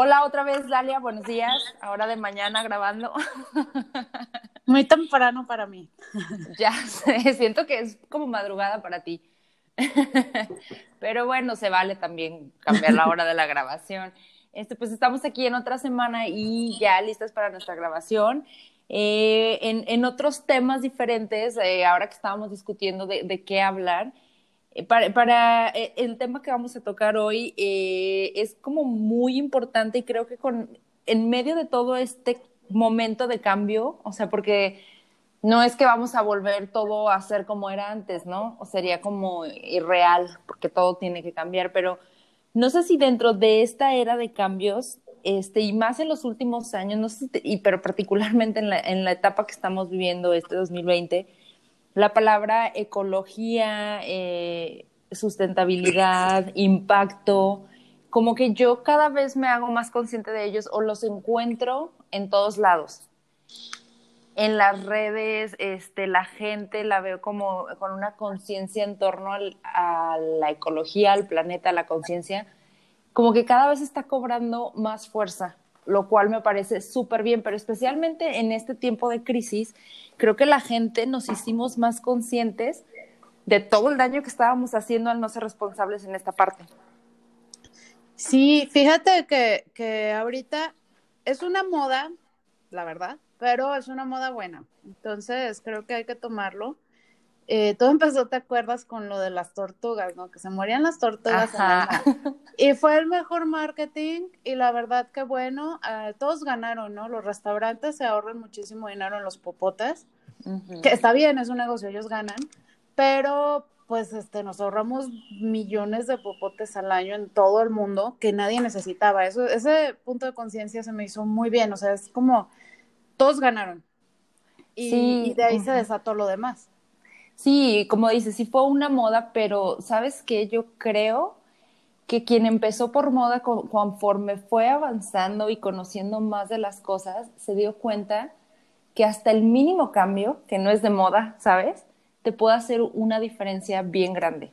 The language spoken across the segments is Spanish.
Hola otra vez, Dalia, buenos días. Ahora de mañana grabando. Muy temprano para mí. Ya sé, siento que es como madrugada para ti. Pero bueno, se vale también cambiar la hora de la grabación. Este, pues estamos aquí en otra semana y ya listas para nuestra grabación. Eh, en, otros temas diferentes, eh, ahora que estábamos discutiendo de qué hablar, eh, para, eh, el tema que vamos a tocar hoy eh, es como muy importante y creo que con, en medio de todo este momento de cambio, o sea, porque no es que vamos a volver todo a ser como era antes, ¿no? O sería como irreal, porque todo tiene que cambiar, pero no sé si dentro de esta era de cambios, este, y más en los últimos años, no sé, y, pero particularmente en la, en la etapa que estamos viviendo este 2020, la palabra ecología, eh, sustentabilidad, impacto, como que yo cada vez me hago más consciente de ellos o los encuentro en todos lados. En las redes, este, la gente la veo como con una conciencia en torno a la ecología, al planeta, a la conciencia, como que cada vez está cobrando más fuerza, lo cual me parece súper bien, pero especialmente en este tiempo de crisis creo que la gente nos hicimos más conscientes de todo el daño que estábamos haciendo al no ser responsables en esta parte. Sí, fíjate que, que ahorita es una moda, la verdad, pero es una moda buena. Entonces creo que hay que tomarlo. Eh, todo empezó, ¿te acuerdas? Con lo de las tortugas, ¿no? Que se morían las tortugas. Y fue el mejor marketing y la verdad que bueno, eh, todos ganaron, ¿no? Los restaurantes se ahorran muchísimo dinero en los popotes, que está bien, es un negocio, ellos ganan, pero pues este, nos ahorramos millones de popotes al año en todo el mundo que nadie necesitaba. Eso, ese punto de conciencia se me hizo muy bien, o sea, es como todos ganaron. Y, de ahí se desató lo demás. Sí, como dices, sí fue una moda, pero ¿sabes qué? Yo creo que quien empezó por moda conforme fue avanzando y conociendo más de las cosas, se dio cuenta que hasta el mínimo cambio, que no es de moda, ¿sabes? Te puede hacer una diferencia bien grande.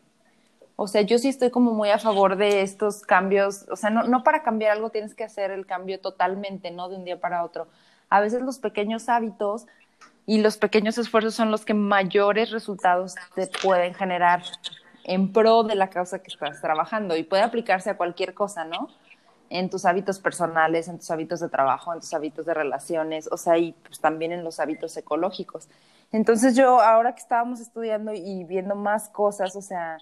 O sea, yo sí estoy como muy a favor de estos cambios. O sea, no, no para cambiar algo tienes que hacer el cambio totalmente, ¿no? De un día para otro. A veces los pequeños hábitos y los pequeños esfuerzos son los que mayores resultados te pueden generar en pro de la causa que estás trabajando y puede aplicarse a cualquier cosa, ¿no? En tus hábitos personales, en tus hábitos de trabajo, en tus hábitos de relaciones, o sea, y pues también en los hábitos ecológicos. Entonces yo, ahora que estábamos estudiando y viendo más cosas, o sea,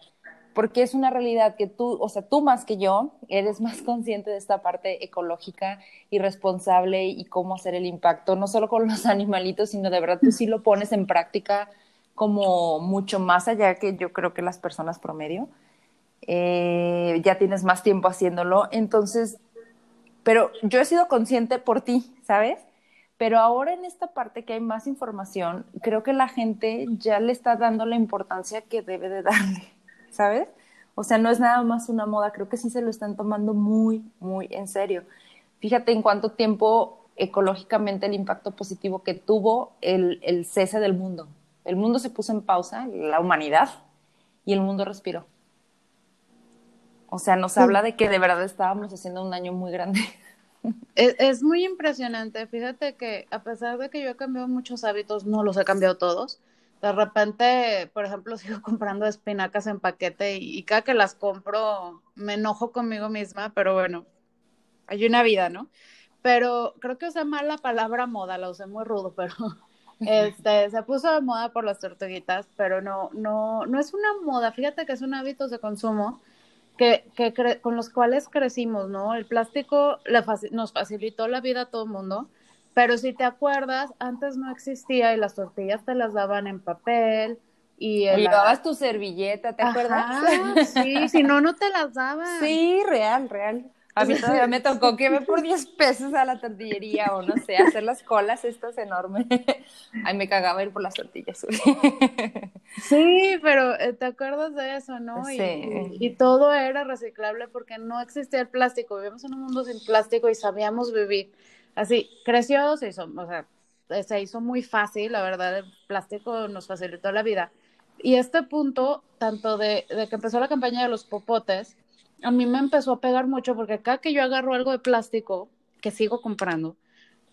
porque es una realidad que tú, o sea, tú más que yo, eres más consciente de esta parte ecológica y responsable y cómo hacer el impacto, no solo con los animalitos, sino de verdad tú sí lo pones en práctica como mucho más allá que yo creo que las personas promedio. Eh, ya tienes más tiempo haciéndolo, entonces, pero yo he sido consciente por ti, ¿sabes? Pero ahora en esta parte que hay más información, creo que la gente ya le está dando la importancia que debe de darle. ¿Sabes? O sea, no es nada más una moda, creo que sí se lo están tomando muy, muy en serio. Fíjate en cuánto tiempo ecológicamente el impacto positivo que tuvo el, el cese del mundo. El mundo se puso en pausa, la humanidad, y el mundo respiró. O sea, nos habla de que de verdad estábamos haciendo un daño muy grande. Es, es, muy impresionante. Fíjate que a pesar de que yo he cambiado muchos hábitos, no los he cambiado todos de repente, por ejemplo, sigo comprando espinacas en paquete y, cada que las compro me enojo conmigo misma, pero bueno, hay una vida, ¿no? Pero creo que usé mal la palabra moda, la usé muy rudo, pero este, se puso de moda por las tortuguitas, pero no, no, no es una moda, fíjate que es un hábito de consumo que, que con los cuales crecimos, ¿no? El plástico nos facilitó la vida a todo el mundo, pero si te acuerdas, antes no existía y las tortillas te las daban en papel. Y llevabas tu servilleta, ¿te acuerdas? Sí, si no, no te las daban. Sí, real, real. A mí todavía me tocó que me por 10 pesos a la tortillería o no sé, hacer las colas estas enormes. Ay, me cagaba ir por las tortillas. Sí, pero eh, te acuerdas de eso, ¿no? Sí. Y, y, todo era reciclable porque no existía el plástico. Vivíamos en un mundo sin plástico y sabíamos vivir. Así, creció, se hizo, o sea, se hizo muy fácil, la verdad, el plástico nos facilitó la vida. Y este punto, tanto de, que empezó la campaña de los popotes, a mí me empezó a pegar mucho porque cada que yo agarro algo de plástico, que sigo comprando,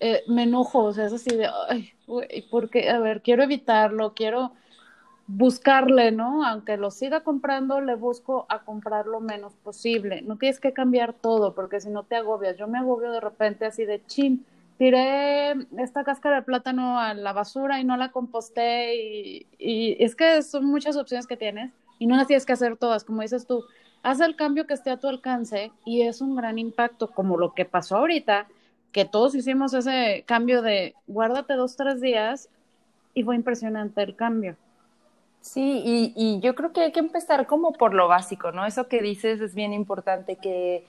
eh, me enojo, o sea, es así de, ay, güey, porque, a ver, quiero evitarlo, quiero buscarle, ¿no? Aunque lo siga comprando, le busco a comprar lo menos posible. No tienes que cambiar todo, porque si no te agobias. Yo me agobio de repente así de chin, tiré esta cáscara de plátano a la basura y no la composté y, y es que son muchas opciones que tienes y no las tienes que hacer todas, como dices tú. Haz el cambio que esté a tu alcance y es un gran impacto, como lo que pasó ahorita, que todos hicimos ese cambio de guárdate dos, tres días y fue impresionante el cambio. Sí, y, y yo creo que hay que empezar como por lo básico, ¿no? Eso que dices es bien importante, que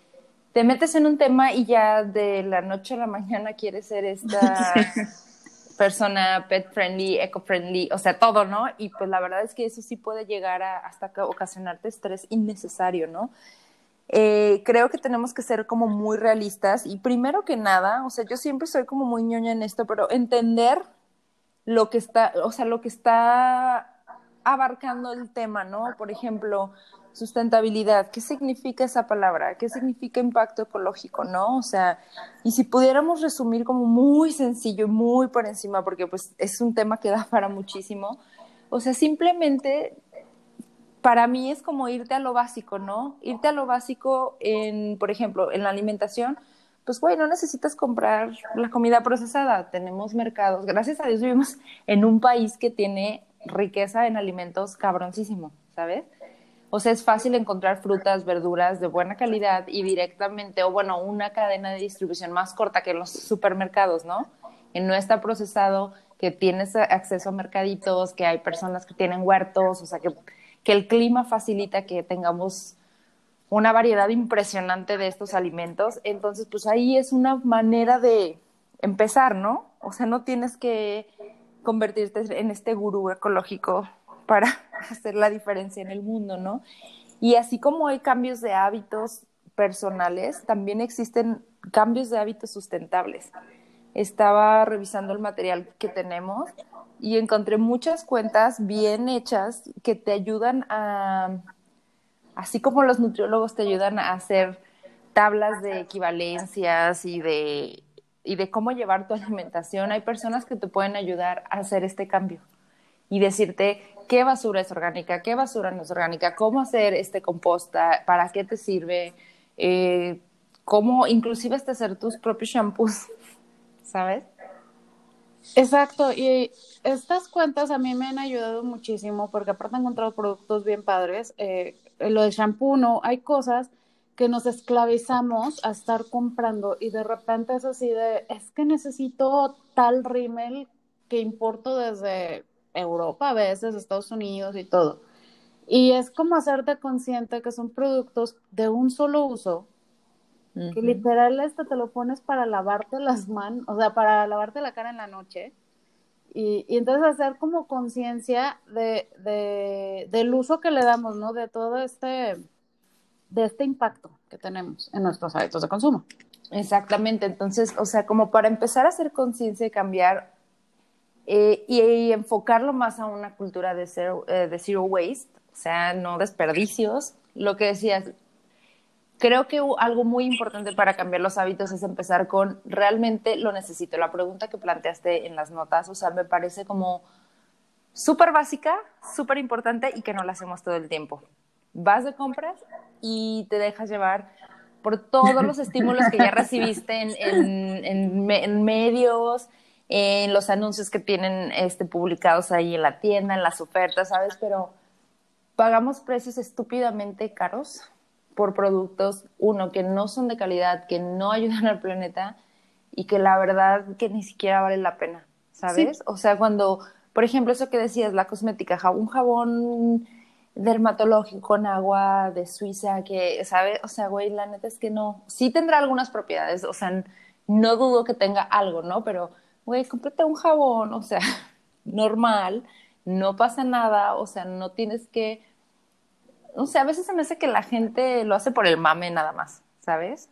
te metes en un tema y ya de la noche a la mañana quieres ser esta persona pet friendly, eco friendly, o sea, todo, ¿no? Y pues la verdad es que eso sí puede llegar a hasta ocasionarte estrés innecesario, ¿no? Eh, creo que tenemos que ser como muy realistas y primero que nada, o sea, yo siempre soy como muy ñoña en esto, pero entender lo que está, o sea, lo que está abarcando el tema, ¿no? Por ejemplo, sustentabilidad, ¿qué significa esa palabra? ¿Qué significa impacto ecológico, no? O sea, y si pudiéramos resumir como muy sencillo, muy por encima, porque pues es un tema que da para muchísimo, o sea, simplemente para mí es como irte a lo básico, ¿no? Irte a lo básico en, por ejemplo, en la alimentación, pues güey, no necesitas comprar la comida procesada, tenemos mercados, gracias a Dios vivimos en un país que tiene riqueza en alimentos cabroncísimo, ¿sabes? O sea, es fácil encontrar frutas, verduras de buena calidad y directamente, o bueno, una cadena de distribución más corta que en los supermercados, ¿no? Que no está procesado, que tienes acceso a mercaditos, que hay personas que tienen huertos, o sea, que, que el clima facilita que tengamos una variedad impresionante de estos alimentos. Entonces, pues ahí es una manera de empezar, ¿no? O sea, no tienes que convertirte en este gurú ecológico para hacer la diferencia en el mundo, ¿no? Y así como hay cambios de hábitos personales, también existen cambios de hábitos sustentables. Estaba revisando el material que tenemos y encontré muchas cuentas bien hechas que te ayudan a, así como los nutriólogos te ayudan a hacer tablas de equivalencias y de y de cómo llevar tu alimentación, hay personas que te pueden ayudar a hacer este cambio y decirte qué basura es orgánica, qué basura no es orgánica, cómo hacer este composta, para qué te sirve, eh, cómo inclusive hasta hacer tus propios shampoos, ¿sabes? Exacto, y estas cuentas a mí me han ayudado muchísimo porque aparte he encontrado productos bien padres. Eh, lo de shampoo, no, hay cosas que nos esclavizamos a estar comprando y de repente es así de, es que necesito tal rímel que importo desde Europa a veces, Estados Unidos y todo. Y es como hacerte consciente que son productos de un solo uso, que literal este te lo pones para lavarte las manos, o sea, para lavarte la cara en la noche. Y, y entonces hacer como conciencia de, de, del uso que le damos, ¿no? De todo este de este impacto que tenemos en nuestros hábitos de consumo. Exactamente, entonces, o sea, como para empezar a hacer conciencia y cambiar eh, y, enfocarlo más a una cultura de zero, eh, de zero waste, o sea, no desperdicios, lo que decías, creo que algo muy importante para cambiar los hábitos es empezar con realmente lo necesito. La pregunta que planteaste en las notas, o sea, me parece como súper básica, súper importante y que no la hacemos todo el tiempo vas de compras y te dejas llevar por todos los estímulos que ya recibiste en, en, medios, en los anuncios que tienen este, publicados ahí en la tienda, en las ofertas, ¿sabes? Pero pagamos precios estúpidamente caros por productos, uno, que no son de calidad, que no ayudan al planeta y que la verdad que ni siquiera vale la pena, ¿sabes? O sea, cuando, por ejemplo, eso que decías, la cosmética, un jabón dermatológico con agua de Suiza que, ¿sabe? O sea, güey, la neta es que no. Sí tendrá algunas propiedades, o sea, no dudo que tenga algo, ¿no? Pero, güey, cómprate un jabón, o sea, normal, no pasa nada, o sea, no tienes que. O sea, a veces se me hace que la gente lo hace por el mame nada más, ¿sabes?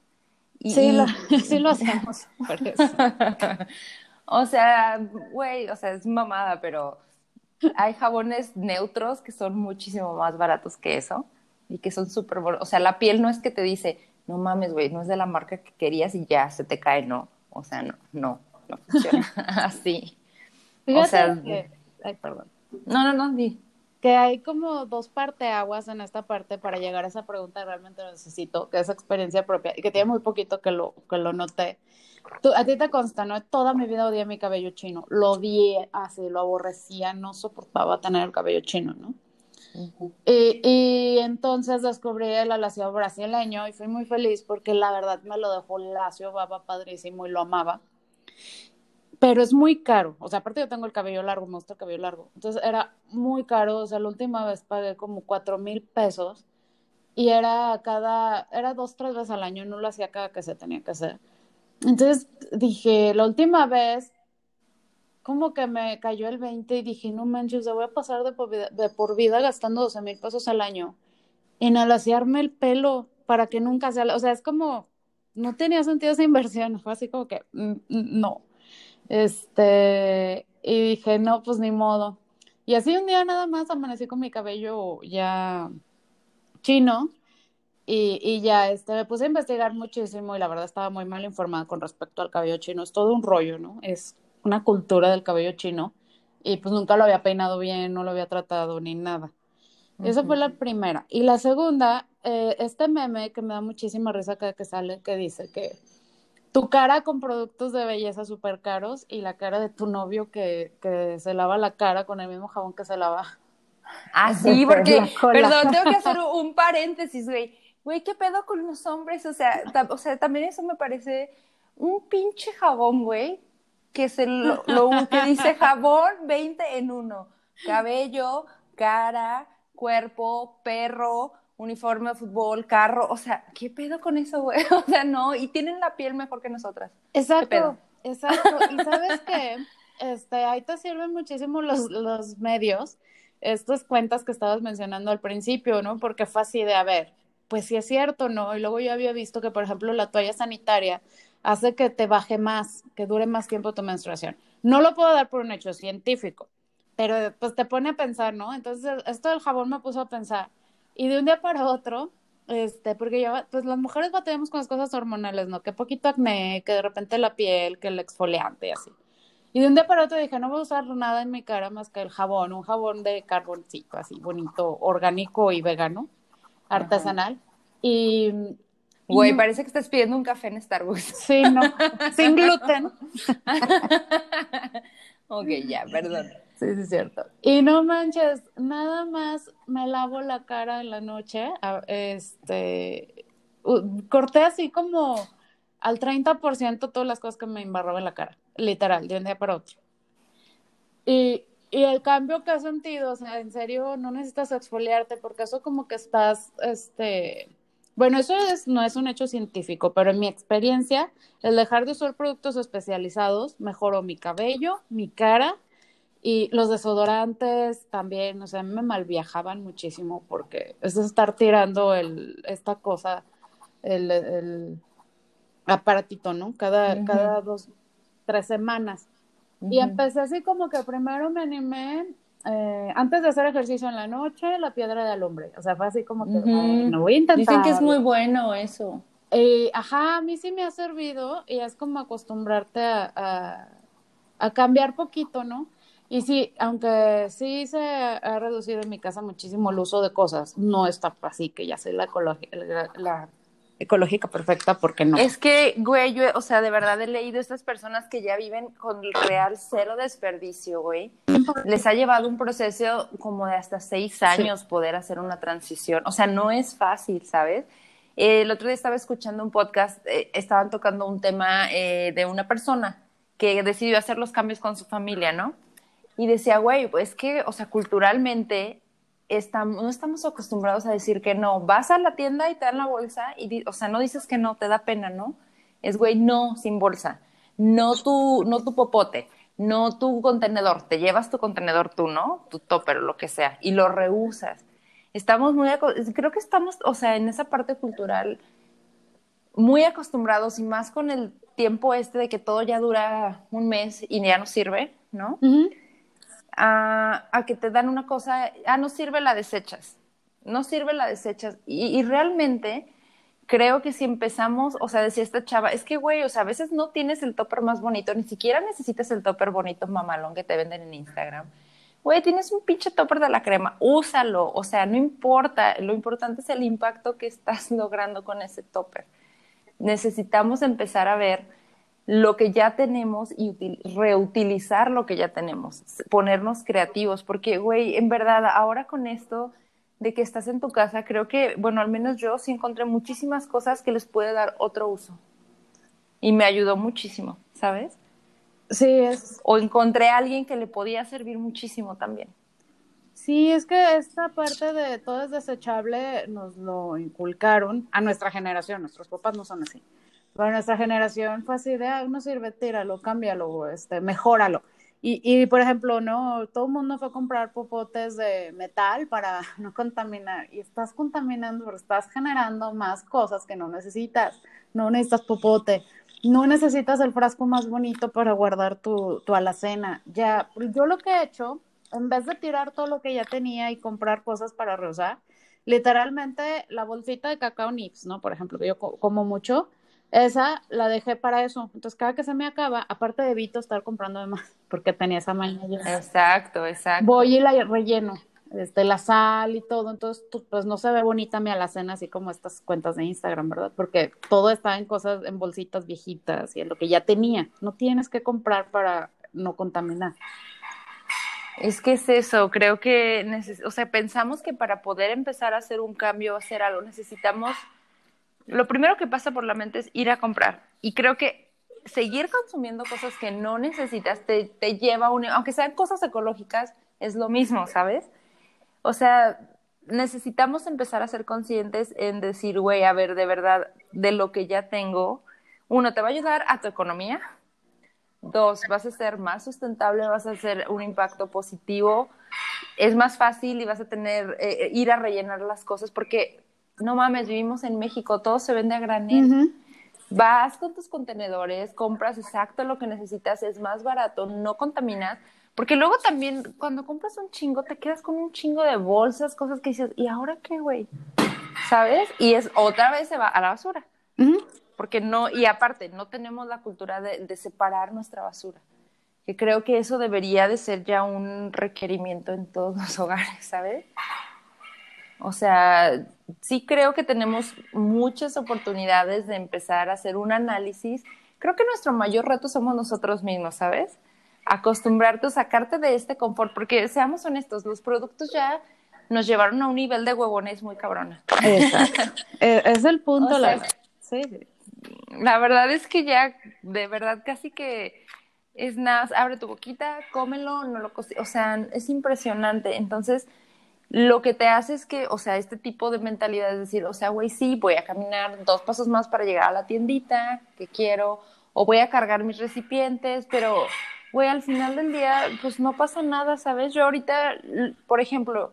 sí, Lo, sí lo hacemos. o sea, güey, o sea, es mamada, pero hay jabones neutros que son muchísimo más baratos que eso. y que son súper, o sea, la piel no es que te dice, no mames, güey, no es de la marca que querías y ya se te cae, no, o sea, no, no, no funciona así. o sea, que... ay, perdón. No, no, no, di. Que hay como dos parteaguas en esta parte para llegar a esa pregunta realmente lo necesito, que es experiencia propia y que tiene muy poquito que lo, que lo noté. Tú, a ti te consta, ¿no? Toda mi vida odié mi cabello chino. Lo odié así, lo aborrecía, no soportaba tener el cabello chino, ¿no? y, y, entonces descubrí el alacio brasileño y fui muy feliz porque la verdad me lo dejó lacio, baba padrísimo y lo amaba. Pero es muy caro, o sea, aparte yo tengo el cabello largo, me gusta el cabello largo. Entonces era muy caro, o sea, la última vez pagué como cuatro mil pesos y era cada, era dos, tres veces al año, no lo hacía cada que se tenía que hacer. Entonces dije, la última vez como que me cayó el 20 y dije, no manches, voy a pasar de por vida, de por vida gastando 12 mil pesos al año en alaciarme el pelo para que nunca sea, o sea, es como, no tenía sentido esa inversión, fue así como que, mm, mm, no. Este, y dije, no, pues ni modo. Y así un día nada más amanecí con mi cabello ya chino y, y ya este, me puse a investigar muchísimo y la verdad estaba muy mal informada con respecto al cabello chino. Es todo un rollo, ¿no? Es una cultura del cabello chino y pues nunca lo había peinado bien, no lo había tratado ni nada. Esa fue la primera. Y la segunda, eh, este meme que me da muchísima risa cada que sale, que dice que tu cara con productos de belleza súper caros y la cara de tu novio que, que se lava la cara con el mismo jabón que se lava. Ah, sí, porque, perdón, tengo que hacer un paréntesis, güey. Güey, ¿qué pedo con los hombres? O sea, o sea, también eso me parece un pinche jabón, güey, que, es lo, que dice jabón 20 en uno. Cabello, cara, cuerpo, perro, uniforme de fútbol, carro. O sea, ¿qué pedo con eso, güey? O sea, no, y tienen la piel mejor que nosotras. Exacto, exacto. Y sabes que este, ahí te sirven muchísimo los, los medios, estas cuentas que estabas mencionando al principio, ¿no? Porque fue así de, a ver, pues sí es cierto, ¿no? Y luego yo había visto que, por ejemplo, la toalla sanitaria hace que te baje más, que dure más tiempo tu menstruación. No lo puedo dar por un hecho científico, pero pues te pone a pensar, ¿no? Entonces, esto del jabón me puso a pensar. Y de un día para otro, este, porque ya, pues las mujeres batallamos con las cosas hormonales, ¿no? Que poquito acné, que de repente la piel, que el exfoliante y así. Y de un día para otro dije, no voy a usar nada en mi cara más que el jabón, un jabón de carboncito, así bonito, orgánico y vegano, artesanal. Y Güey, parece que estás pidiendo un café en Starbucks. Sí, no, sin gluten. ok, ya, perdón. Sí, sí, es cierto. Y no manches, nada más me lavo la cara en la noche. Este, corté así como al 30% todas las cosas que me embarraba en la cara, literal, de un día para otro. Y, y el cambio que has sentido, o sea, en serio, no necesitas exfoliarte porque eso como que estás, este, bueno, eso es, no es un hecho científico, pero en mi experiencia, el dejar de usar productos especializados mejoró mi cabello, mi cara y los desodorantes también, o sea, me malviajaban muchísimo porque es estar tirando el, esta cosa, el, el aparatito, ¿no? Cada, cada dos, tres semanas. Y empecé así como que primero me animé eh, antes de hacer ejercicio en la noche, la piedra de alumbre. O sea, fue así como que no voy a intentar. Dicen que es muy bueno eso. Eh, ajá, a mí sí me ha servido y es como acostumbrarte a, a, cambiar poquito, ¿no? Y sí, aunque sí se ha reducido en mi casa muchísimo el uso de cosas, no está así que ya sé la, la, ecológica perfecta porque no. Es que, güey, yo, o sea, de verdad he leído estas personas que ya viven con real cero desperdicio, güey. Les ha llevado un proceso como de hasta seis años poder hacer una transición. O sea, no es fácil, ¿sabes? el otro día estaba escuchando un podcast, eh, estaban tocando un tema eh, de una persona que decidió hacer los cambios con su familia, ¿no? Y decía, güey, pues que, o sea, culturalmente no estamos acostumbrados a decir que no. Vas a la tienda y te dan la bolsa y, o sea, no dices que no, te da pena, ¿no? Es, güey, no, sin bolsa. No tu, no tu popote, no tu contenedor. Te llevas tu contenedor tú, ¿no? Tu topper, lo que sea, y lo reusas. Estamos muy, creo que estamos, o sea, en esa parte cultural, muy acostumbrados y más con el tiempo este de que todo ya dura un mes y ya no sirve, ¿no? A, que te dan una cosa, ah, no sirve, la desechas. no sirve, la desechas. Y, realmente creo que si empezamos, o sea, decía esta chava, es que, güey, o sea, a veces no tienes el topper más bonito, ni siquiera necesitas el topper bonito mamalón que te venden en Instagram. Güey, tienes un pinche topper de la crema, úsalo, o sea, no importa, lo importante es el impacto que estás logrando con ese topper. Necesitamos empezar a ver lo que ya tenemos y reutilizar lo que ya tenemos, ponernos creativos, porque, güey, en verdad, ahora con esto de que estás en tu casa, creo que, bueno, al menos yo sí encontré muchísimas cosas que les puede dar otro uso. Y me ayudó muchísimo, ¿sabes? Sí, es. O encontré a alguien que le podía servir muchísimo también. Sí, es que esta parte de todo es desechable nos lo inculcaron a nuestra generación, nuestros papás no son así. Para nuestra generación fue así de, ah, no sirve, tíralo, cámbialo, este, mejóralo. Y, y, por ejemplo, no, todo el mundo fue a comprar popotes de metal para no contaminar. Y estás contaminando, pero estás generando más cosas que no necesitas. No necesitas popote, no necesitas el frasco más bonito para guardar tu, tu alacena. Ya, yo lo que he hecho, en vez de tirar todo lo que ya tenía y comprar cosas para reusar, literalmente la bolsita de cacao nips, ¿no? Por ejemplo, yo como mucho, esa la dejé para eso. Entonces, cada que se me acaba, aparte de evito estar comprando de más, porque tenía esa mañana. Exacto, exacto. Voy y la relleno, este, la sal y todo. Entonces, pues no se ve bonita mi alacena, así como estas cuentas de Instagram, ¿verdad? Porque todo está en cosas, en bolsitas viejitas y en lo que ya tenía. No tienes que comprar para no contaminar. Es que es eso, creo que, o sea, pensamos que para poder empezar a hacer un cambio, hacer algo, necesitamos lo primero que pasa por la mente es ir a comprar. Y creo que seguir consumiendo cosas que no necesitas te, te lleva a un... Aunque sean cosas ecológicas, es lo mismo, ¿sabes? O sea, necesitamos empezar a ser conscientes en decir, güey, a ver, de verdad, de lo que ya tengo, uno, te va a ayudar a tu economía. Dos, vas a ser más sustentable, vas a hacer un impacto positivo. Es más fácil y vas a tener, eh, eh, ir a rellenar las cosas porque no mames, vivimos en México, todo se vende a granel. Vas con tus contenedores, compras exacto lo que necesitas, es más barato, no contaminas, porque luego también cuando compras un chingo te quedas con un chingo de bolsas, cosas que dices, ¿y ahora qué, güey? ¿Sabes? Y es otra vez se va a la basura. Porque no, y aparte, no tenemos la cultura de, de separar nuestra basura que creo que eso debería de ser ya un requerimiento en todos los hogares, ¿sabes? O sea, sí creo que tenemos muchas oportunidades de empezar a hacer un análisis. Creo que nuestro mayor reto somos nosotros mismos, ¿sabes? Acostumbrarte a sacarte de este confort, porque seamos honestos, los productos ya nos llevaron a un nivel de huevones muy cabrona. Exacto. Eh, es el punto. la... Sí, La verdad es que ya, de verdad, casi que es nada, abre tu boquita, cómelo, no lo o sea, es impresionante. Entonces, lo que te hace es que, o sea, este tipo de mentalidad es decir, o sea, güey, sí, voy a caminar dos pasos más para llegar a la tiendita que quiero, o voy a cargar mis recipientes, pero, güey, al final del día, pues no pasa nada, ¿sabes? Yo ahorita, por ejemplo,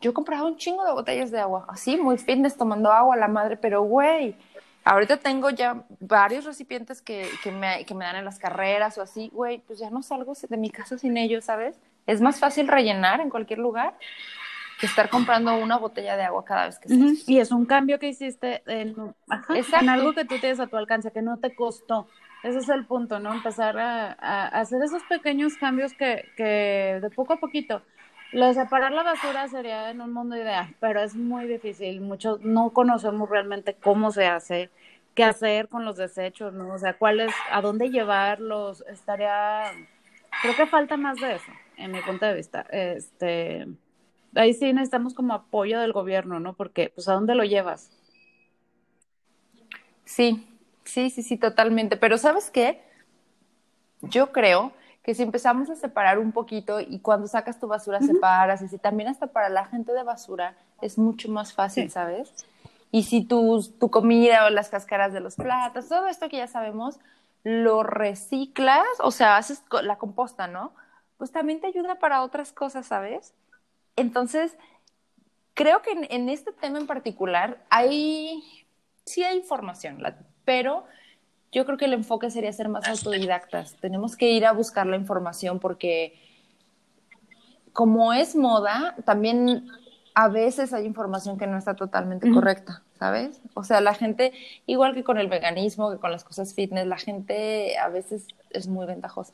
yo he comprado un chingo de botellas de agua, así, muy fitness, tomando agua a la madre, pero, güey, ahorita tengo ya varios recipientes que, que, me, que me dan en las carreras o así, güey, pues ya no salgo de mi casa sin ellos, ¿sabes? Es más fácil rellenar en cualquier lugar que estar comprando una botella de agua cada vez que estás. Y es un cambio que hiciste en, algo que tú tienes a tu alcance, que no te costó. Ese es el punto, ¿no? Empezar a, hacer esos pequeños cambios que, que de poco a poquito. Lo de separar la basura sería en un mundo ideal, pero es muy difícil. Muchos no conocemos realmente cómo se hace, qué hacer con los desechos, ¿no? O sea, cuál es, a dónde llevarlos. Estaría, creo que falta más de eso, en mi punto de vista. Este, ahí sí necesitamos como apoyo del gobierno, ¿no? Porque, pues, ¿a dónde lo llevas? Sí, sí, sí, sí, totalmente. Pero ¿sabes qué? Yo creo que si empezamos a separar un poquito y cuando sacas tu basura separas, y si también hasta para la gente de basura es mucho más fácil, ¿sabes? Y si tu, tu comida o las cáscaras de los platos, todo esto que ya sabemos, lo reciclas, o sea, haces la composta, ¿no? Pues también te ayuda para otras cosas, ¿sabes? Entonces, creo que en, este tema en particular hay, sí hay información, pero yo creo que el enfoque sería ser más autodidactas. Tenemos que ir a buscar la información porque como es moda, también a veces hay información que no está totalmente correcta, ¿sabes? O sea, la gente, igual que con el veganismo, que con las cosas fitness, la gente a veces es muy ventajosa.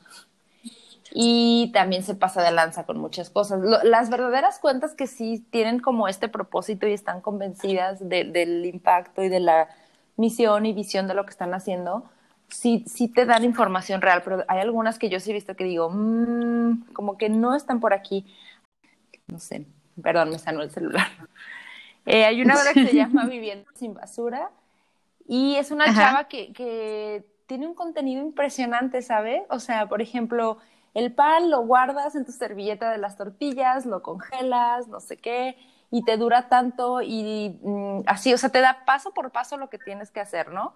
Y también se pasa de lanza con muchas cosas. las verdaderas cuentas que sí tienen como este propósito y están convencidas del impacto y de la misión y visión de lo que están haciendo, sí, sí te dan información real, pero hay algunas que yo sí he visto que digo, mmm, como que no están por aquí. No sé, perdón, me sanó el celular. Eh, hay una obra que se llama Viviendo sin basura y es una chava que, que tiene un contenido impresionante, ¿sabes? O sea, por ejemplo, el pan lo guardas en tu servilleta de las tortillas, lo congelas, no sé qué, y te dura tanto y mm, así, o sea, te da paso por paso lo que tienes que hacer, ¿no?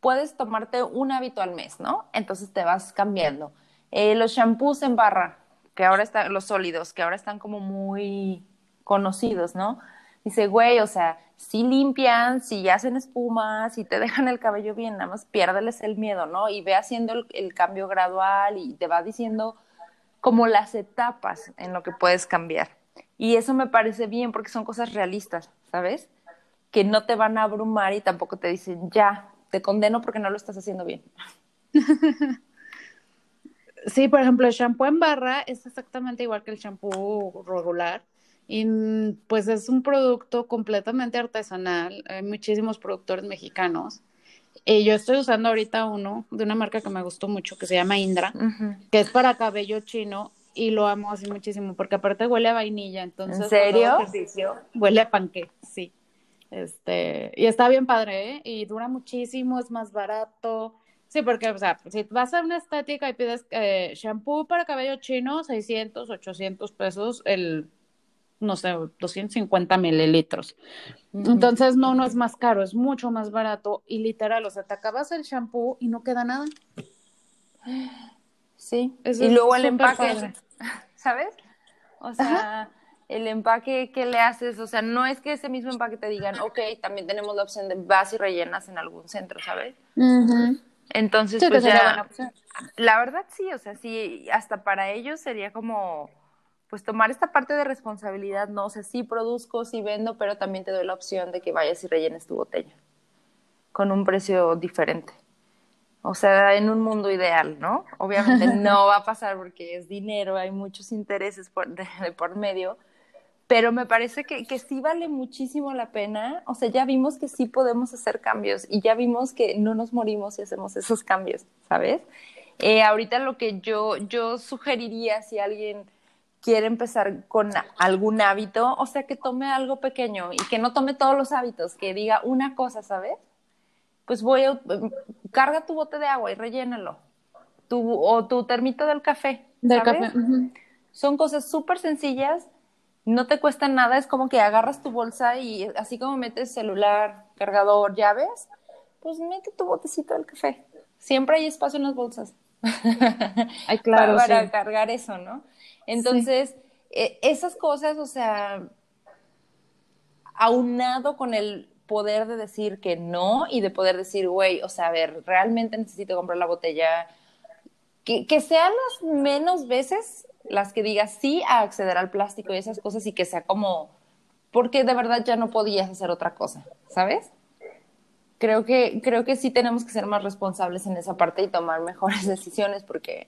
Puedes tomarte un hábito al mes, ¿no? Entonces te vas cambiando. Eh, los shampoos en barra, que ahora están, los sólidos, que ahora están como muy conocidos, ¿no? Dice, güey, o sea, si limpian, si hacen espuma, si te dejan el cabello bien, nada más piérdeles el miedo, ¿no? Y ve haciendo el, cambio gradual y te va diciendo como las etapas en lo que puedes cambiar. Y eso me parece bien porque son cosas realistas, ¿sabes? Que no te van a abrumar y tampoco te dicen, ya, te condeno porque no lo estás haciendo bien. Sí, por ejemplo, el shampoo en barra es exactamente igual que el shampoo regular. Y pues es un producto completamente artesanal. Hay muchísimos productores mexicanos. Y yo estoy usando ahorita uno de una marca que me gustó mucho, que se llama Indra, que es para cabello chino y lo amo así muchísimo, porque aparte huele a vainilla, entonces... ¿En serio? Huele a panque, sí. Este, y está bien padre, ¿eh? Y dura muchísimo, es más barato. Sí, porque, o sea, si vas a una estética y pides eh, shampoo para cabello chino, 600, 800 pesos el no sé, 250 mililitros. Entonces, no, no es más caro, es mucho más barato y literal, o sea, te acabas el shampoo y no queda nada. Sí, y luego el empaque, ¿sabes? O sea, el empaque que le haces, o sea, no es que ese mismo empaque te digan, ok, también tenemos la opción de vas y rellenas en algún centro, ¿sabes? Entonces, pues ya, la verdad sí, o sea, sí, hasta para ellos sería como pues tomar esta parte de responsabilidad, no o sé, sí produzco, sí vendo, pero también te doy la opción de que vayas y rellenes tu botella con un precio diferente. O sea, en un mundo ideal, ¿no? Obviamente no va a pasar porque es dinero, hay muchos intereses por, de, por medio, pero me parece que, que, sí vale muchísimo la pena. O sea, ya vimos que sí podemos hacer cambios y ya vimos que no nos morimos si hacemos esos cambios, ¿sabes? Eh, ahorita lo que yo, yo sugeriría si alguien quiere empezar con algún hábito, o sea, que tome algo pequeño y que no tome todos los hábitos, que diga una cosa, ¿sabes? Pues voy a, carga tu bote de agua y rellénalo. Tu, o tu termito del café. Del café. Son cosas súper sencillas, no te cuesta nada, es como que agarras tu bolsa y así como metes celular, cargador, llaves, pues mete tu botecito del café. Siempre hay espacio en las bolsas. Ay, claro, para, cargar eso, ¿no? Entonces, e, esas cosas, o sea, aunado con el poder de decir que no y de poder decir, güey, o sea, a ver, realmente necesito comprar la botella, que, que sean las menos veces las que digas sí a acceder al plástico y esas cosas y que sea como, porque de verdad ya no podías hacer otra cosa, ¿sabes? Creo que, creo que sí tenemos que ser más responsables en esa parte y tomar mejores decisiones porque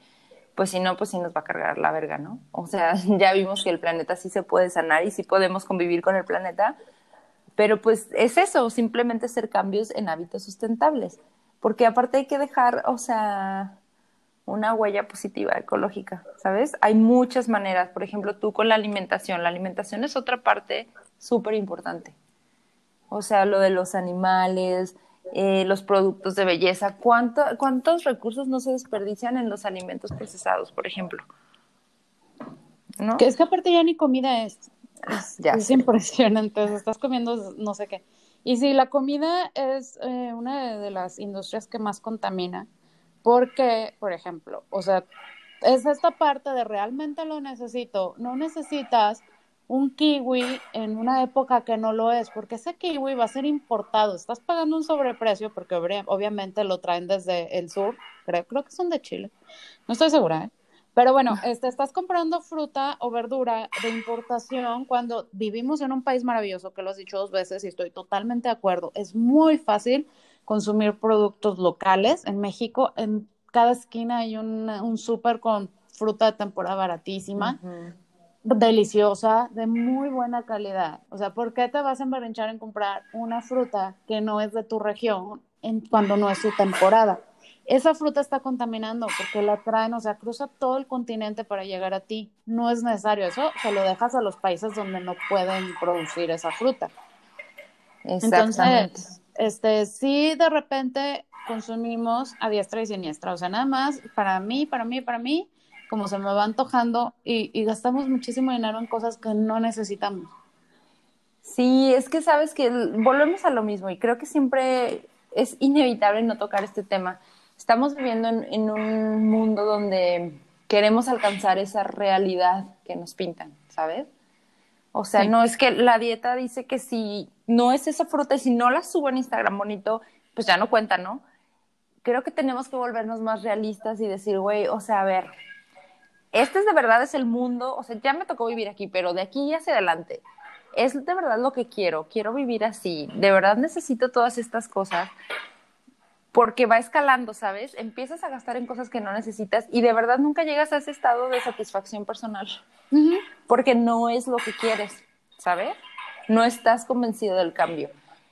pues si no, pues sí nos va a cargar la verga, ¿no? O sea, ya vimos que el planeta sí se puede sanar y sí podemos convivir con el planeta, pero pues es eso, simplemente hacer cambios en hábitos sustentables, porque aparte hay que dejar, o sea, una huella positiva ecológica, ¿sabes? Hay muchas maneras, por ejemplo, tú con la alimentación, la alimentación es otra parte súper importante. O sea, lo de los animales, eh, los productos de belleza. ¿Cuánto, ¿Cuántos recursos no se desperdician en los alimentos procesados, por ejemplo? ¿No? Que es que aparte ya ni comida es. Es, ya es impresionante. Estás comiendo no sé qué. Y sí, la comida es eh, una de las industrias que más contamina. Porque, por ejemplo, o sea, es esta parte de realmente lo necesito. No necesitas un kiwi en una época que no lo es, porque ese kiwi va a ser importado. Estás pagando un sobreprecio porque obviamente lo traen desde el sur, creo, creo que son de Chile. No estoy segura, ¿eh? Pero bueno, este, estás comprando fruta o verdura de importación cuando vivimos en un país maravilloso, que lo has dicho dos veces y estoy totalmente de acuerdo. Es muy fácil consumir productos locales. En México, en cada esquina hay un, un súper con fruta de temporada baratísima, deliciosa, de muy buena calidad. O sea, ¿por qué te vas a emberrinchar en comprar una fruta que no es de tu región en, cuando no es su temporada? esa fruta está contaminando porque la traen, o sea, cruza todo el continente para llegar a ti. No es necesario eso, se lo dejas a los países donde no pueden producir esa fruta. Entonces, este, sí de repente consumimos a diestra y siniestra, o sea, nada más para mí, para mí, para mí, como se me va antojando y, y gastamos muchísimo dinero en cosas que no necesitamos. Sí, es que sabes que volvemos a lo mismo y creo que siempre es inevitable no tocar este tema estamos viviendo en, un mundo donde queremos alcanzar esa realidad que nos pintan, ¿sabes? O sea, no es que la dieta dice que si no es esa fruta y si no la subo en Instagram bonito, pues ya no cuenta, ¿no? Creo que tenemos que volvernos más realistas y decir, güey, o sea, a ver, este es de verdad es el mundo, o sea, ya me tocó vivir aquí, pero de aquí hacia adelante, es de verdad lo que quiero, quiero vivir así, de verdad necesito todas estas cosas porque va escalando, ¿sabes? Empiezas a gastar en cosas que no necesitas y de verdad nunca llegas a ese estado de satisfacción personal, porque no es lo que quieres, ¿sabes? No estás convencido del cambio.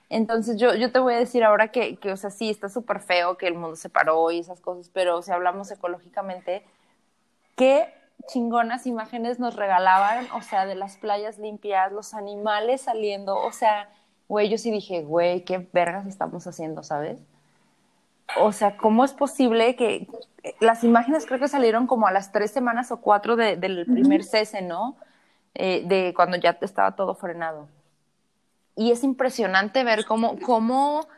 Entonces yo, yo te voy a decir ahora que, que o sea, sí, está súper feo que el mundo se paró y esas cosas, pero si hablamos ecológicamente, qué chingonas imágenes nos regalaban, o sea, de las playas limpias, los animales saliendo, o sea, güey, yo sí dije, güey, qué vergas estamos haciendo, ¿sabes? o sea, ¿cómo es posible que las imágenes creo que salieron como a las tres semanas o cuatro del primer cese, ¿no? Eh, de cuando ya estaba todo frenado. Y es impresionante ver cómo, cómo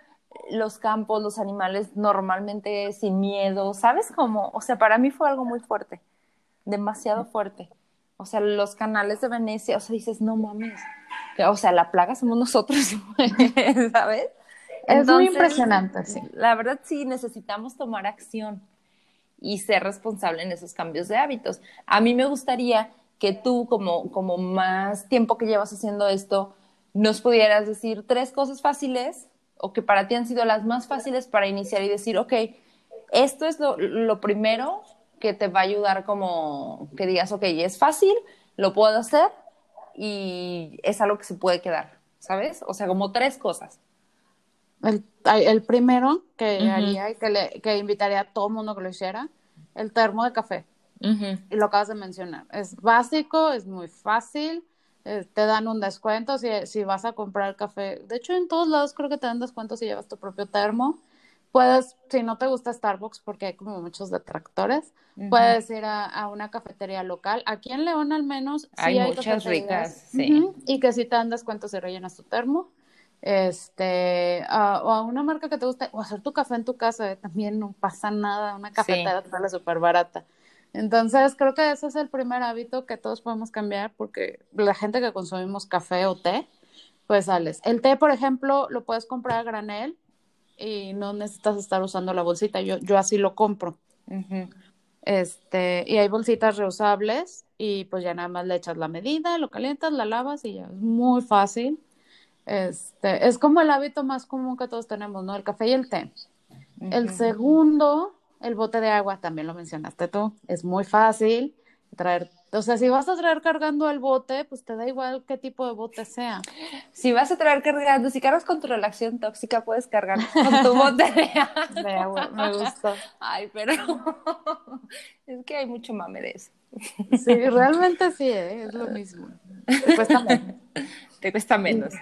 los campos, los animales normalmente sin miedo, ¿sabes cómo? O sea, para mí fue algo muy fuerte, demasiado fuerte. O sea, los canales de Venecia, o sea, dices, no mames. O sea, la plaga somos nosotros, ¿sabes? es muy impresionante, sí. La verdad sí, necesitamos tomar acción y ser responsable en esos cambios de hábitos. A mí me gustaría que tú, como, como más tiempo que llevas haciendo esto, nos pudieras decir tres cosas fáciles o que para ti han sido las más fáciles para iniciar y decir, ok, esto es lo, lo primero que te va a ayudar como que digas, ok, es fácil, lo puedo hacer y es algo que se puede quedar, ¿sabes? O sea, como tres cosas. El, el primero que haría y que, le, que invitaría a todo mundo que lo hiciera, el termo de café. Y lo acabas de mencionar. Es básico, es muy fácil, eh, te dan un descuento si, si vas a comprar café. De hecho, en todos lados creo que te dan descuento si llevas tu propio termo. Puedes, si no te gusta Starbucks, porque hay como muchos detractores, puedes ir a, a, una cafetería local. Aquí en León al menos hay, muchas ricas, sí. Y que si te dan descuento si rellenas tu termo este, o a una marca que te guste, o hacer tu café en tu casa, también no pasa nada, una cafetera te sale súper barata. Entonces, creo que ese es el primer hábito que todos podemos cambiar porque la gente que consumimos café o té, pues sales. El té, por ejemplo, lo puedes comprar a granel y no necesitas estar usando la bolsita. Yo, yo así lo compro. Este, y hay bolsitas reusables y pues ya nada más le echas la medida, lo calientas, la lavas y ya es muy fácil. Este, es como el hábito más común que todos tenemos, ¿no? El café y el té. El segundo, el bote de agua, también lo mencionaste tú. Es muy fácil traer. O sea, si vas a traer cargando el bote, pues te da igual qué tipo de bote sea. Si vas a traer cargando, si cargas con tu relación tóxica, puedes cargar con tu bote de agua. Me gusta. Ay, pero es que hay mucho mame de eso. Sí, realmente sí, ¿eh? es lo mismo. Te cuesta menos. Te cuesta menos.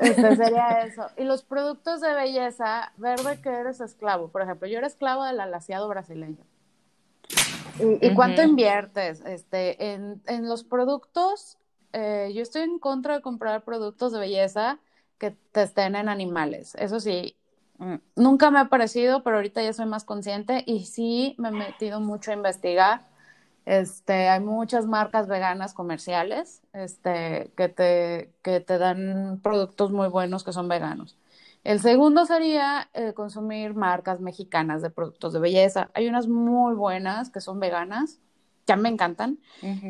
Este sería eso. Y los productos de belleza, ver de que eres esclavo. Por ejemplo, yo era esclavo del alaciado brasileño. ¿Y, cuánto inviertes? Este, en, en los productos, eh, yo estoy en contra de comprar productos de belleza que te estén en animales. Eso sí, mm, nunca me ha parecido, pero ahorita ya soy más consciente y sí me he metido mucho a investigar este, hay muchas marcas veganas comerciales este, que, te, que te dan productos muy buenos que son veganos. El segundo sería eh, consumir marcas mexicanas de productos de belleza. Hay unas muy buenas que son veganas ya me encantan.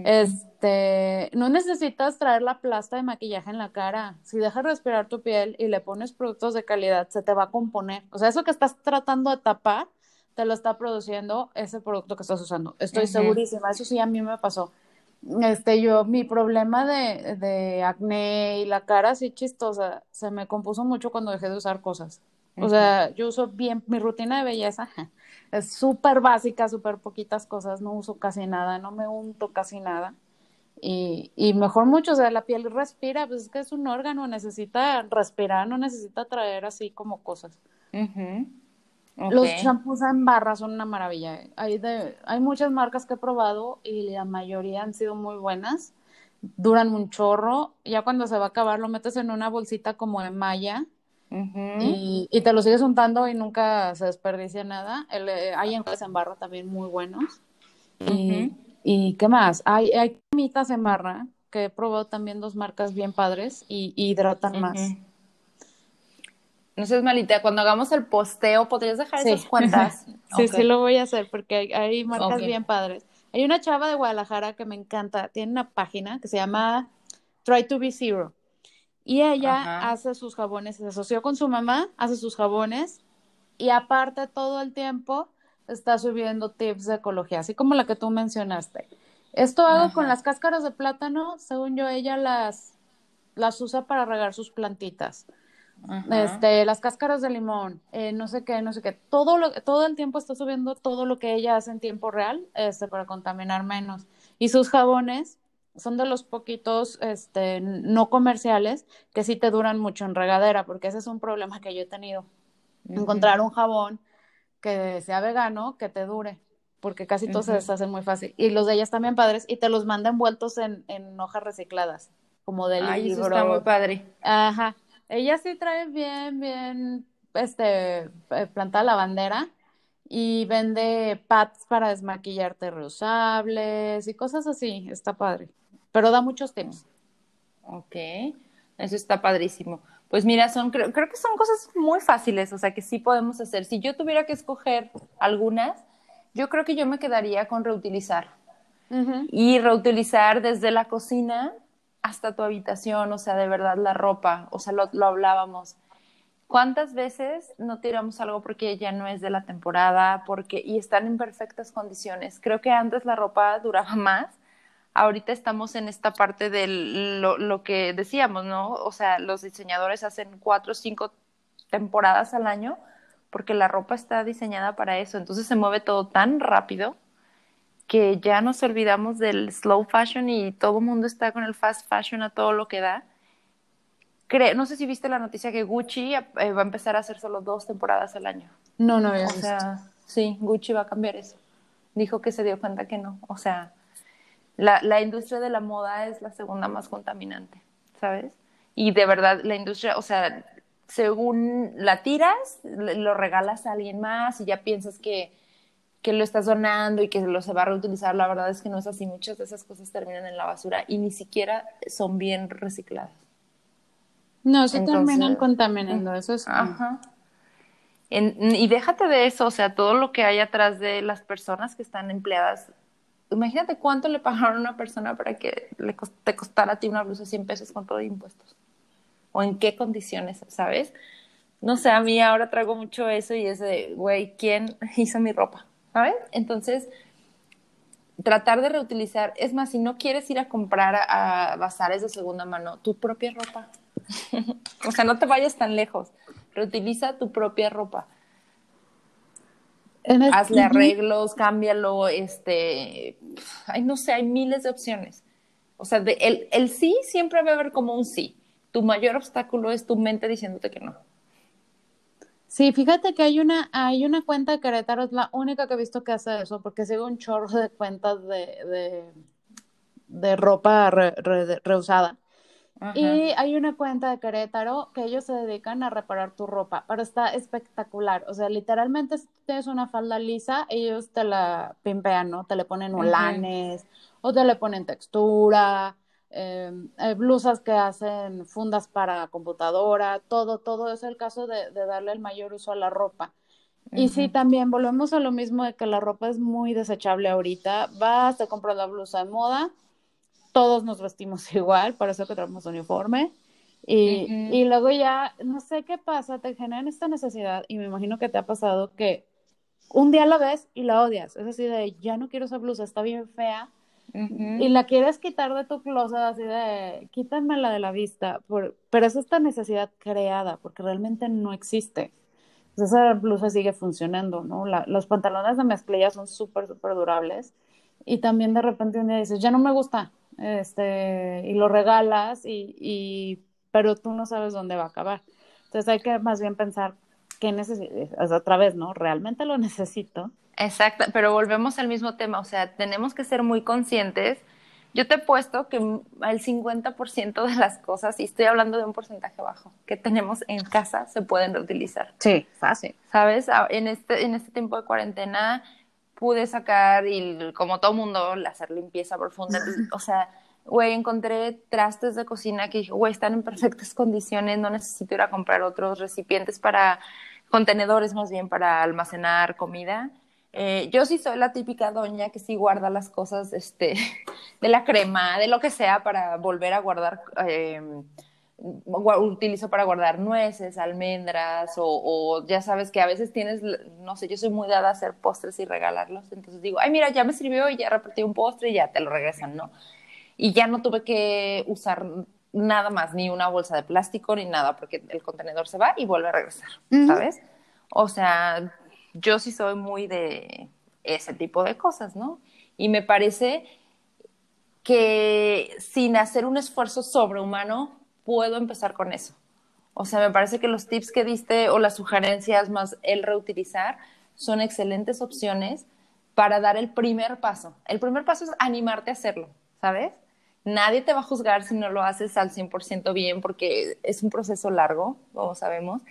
Este, no necesitas traer la plasta de maquillaje en la cara. Si dejas respirar tu piel y le pones productos de calidad, se te va a componer. O sea, eso que estás tratando de tapar, te lo está produciendo ese producto que estás usando. Estoy segurísima. Eso sí a mí me pasó. Este, yo, mi problema de, de acné y la cara así chistosa, se me compuso mucho cuando dejé de usar cosas. O sea, yo uso bien, mi rutina de belleza es súper básica, súper poquitas cosas, no uso casi nada, no me unto casi nada. Y, y mejor mucho, o sea, la piel respira, pues es que es un órgano, necesita respirar, no necesita traer así como cosas. Los champús en barra son una maravilla. Hay, de, hay muchas marcas que he probado y la mayoría han sido muy buenas. Duran un chorro. Ya cuando se va a acabar lo metes en una bolsita como de malla y, y, te lo sigues untando y nunca se desperdicia nada. El, eh, hay enjuagues en barra también muy buenos. y, y, qué más? Hay, hay cremitas en barra que he probado también dos marcas bien padres y, hidratan más. No seas malita, cuando hagamos el posteo, ¿podrías dejar esas cuentas? sí, sí lo voy a hacer porque hay, hay marcas bien padres. Hay una chava de Guadalajara que me encanta, tiene una página que se llama Try to be Zero. Y ella hace sus jabones, se asoció con su mamá, hace sus jabones y aparte todo el tiempo está subiendo tips de ecología, así como la que tú mencionaste. Esto hago con las cáscaras de plátano, según yo ella las, las usa para regar sus plantitas. Este, las cáscaras de limón, eh, no sé qué, no sé qué, todo lo, todo el tiempo está subiendo todo lo que ella hace en tiempo real, este, para contaminar menos. Y sus jabones, son de los poquitos este, no comerciales que sí te duran mucho en regadera, porque ese es un problema que yo he tenido. Encontrar un jabón que sea vegano, que te dure, porque casi todos se deshacen muy fácil. Y los de ellas también padres, y te los manda envueltos en, en hojas recicladas, como de Ay, Eso está muy padre. Ajá. Ella sí trae bien, bien, este, eh, plantada la bandera y vende pads para desmaquillarte reusables y cosas así. Está padre pero da muchos temas. Ok, eso está padrísimo. Pues mira, son, creo, creo, que son cosas muy fáciles, o sea, que sí podemos hacer. Si yo tuviera que escoger algunas, yo creo que yo me quedaría con reutilizar. Y reutilizar desde la cocina hasta tu habitación, o sea, de verdad la ropa, o sea, lo, lo hablábamos. ¿Cuántas veces no tiramos algo porque ya no es de la temporada, porque y están en perfectas condiciones? Creo que antes la ropa duraba más ahorita estamos en esta parte de lo, que decíamos, ¿no? O sea, los diseñadores hacen cuatro o cinco temporadas al año porque la ropa está diseñada para eso. Entonces se mueve todo tan rápido que ya nos olvidamos del slow fashion y todo el mundo está con el fast fashion a todo lo que da. no sé si viste la noticia que Gucci eh, va a empezar a hacer solo dos temporadas al año. No, no, O sea, sí, Gucci va a cambiar eso. Dijo que se dio cuenta que no. O sea, la, la industria de la moda es la segunda más contaminante, ¿sabes? Y de verdad, la industria, o sea, según la tiras, lo regalas a alguien más y ya piensas que, que lo estás donando y que lo se va a reutilizar. La verdad es que no es así. Muchas de esas cosas terminan en la basura y ni siquiera son bien recicladas. No, se terminan contaminando, eso es. Ajá. y déjate de eso, o sea, todo lo que hay atrás de las personas que están empleadas imagínate cuánto le pagaron a una persona para que le te costara a ti una blusa 100 pesos con todo de impuestos. O en qué condiciones, ¿sabes? No sé, a mí ahora traigo mucho eso y es de, güey, ¿quién hizo mi ropa? ¿Sabes? Entonces, tratar de reutilizar, es más, si no quieres ir a comprar a, a bazares de segunda mano, tu propia ropa. o sea, no te vayas tan lejos. Reutiliza tu propia ropa hazle arreglos, cámbialo, este, ay, no sé, hay miles de opciones. O sea, de, el, el sí siempre va a haber como un sí. Tu mayor obstáculo es tu mente diciéndote que no. Sí, fíjate que hay una, hay una cuenta de Querétaro, es la única que he visto que hace eso, porque sigo un chorro de cuentas de, de, de ropa reusada. Y hay una cuenta de Querétaro que ellos se dedican a reparar tu ropa, pero está espectacular. O sea, literalmente si tienes una falda lisa, ellos te la pimpean, ¿no? Te le ponen holanes o te le ponen textura, em, blusas que hacen fundas para computadora, todo, todo es el caso de, de, darle el mayor uso a la ropa. Y sí, también volvemos a lo mismo de que la ropa es muy desechable ahorita. Vas, te compras la blusa de moda, todos nos vestimos igual, por eso que tenemos uniforme. Y, y luego ya, no sé qué pasa, te generan esta necesidad, y me imagino que te ha pasado que un día la ves y la odias. Es así de, ya no quiero esa blusa, está bien fea. Y la quieres quitar de tu closet, así de, quítamela de la vista. Por, pero es esta necesidad creada, porque realmente no existe. Pues esa blusa sigue funcionando, ¿no? los pantalones de mezclilla son súper, súper durables. Y también de repente un día dices, ya no me gusta, este, y lo regalas, y, y, pero tú no sabes dónde va a acabar. Entonces hay que más bien pensar, ¿qué necesito? otra vez, ¿no? ¿Realmente lo necesito? Exacto, pero volvemos al mismo tema, o sea, tenemos que ser muy conscientes. Yo te he puesto que el 50% de las cosas, y estoy hablando de un porcentaje bajo, que tenemos en casa se pueden reutilizar. Sí, fácil. ¿Sabes? En este, en este tiempo de cuarentena pude sacar y como todo mundo, hacer limpieza profunda. o sea, güey, encontré trastes de cocina que dije, güey, están en perfectas condiciones, no necesito ir a comprar otros recipientes para, contenedores más bien para almacenar comida. Eh, yo sí soy la típica doña que sí guarda las cosas este, de la crema, de lo que sea, para volver a guardar, eh, utilizo para guardar nueces, almendras, o, o, ya sabes que a veces tienes, no sé, yo soy muy dada a hacer postres y regalarlos, entonces digo, ay, mira, ya me sirvió y ya repartí un postre y ya te lo regresan, ¿no? Y ya no tuve que usar nada más, ni una bolsa de plástico, ni nada, porque el contenedor se va y vuelve a regresar, ¿sabes? O sea, yo sí soy muy de ese tipo de cosas, ¿no? Y me parece que sin hacer un esfuerzo sobrehumano, puedo empezar con eso. O sea, me parece que los tips que diste o las sugerencias más el reutilizar son excelentes opciones para dar el primer paso. El primer paso es animarte a hacerlo, ¿sabes? Nadie te va a juzgar si no lo haces al 100% bien porque es un proceso largo, como sabemos.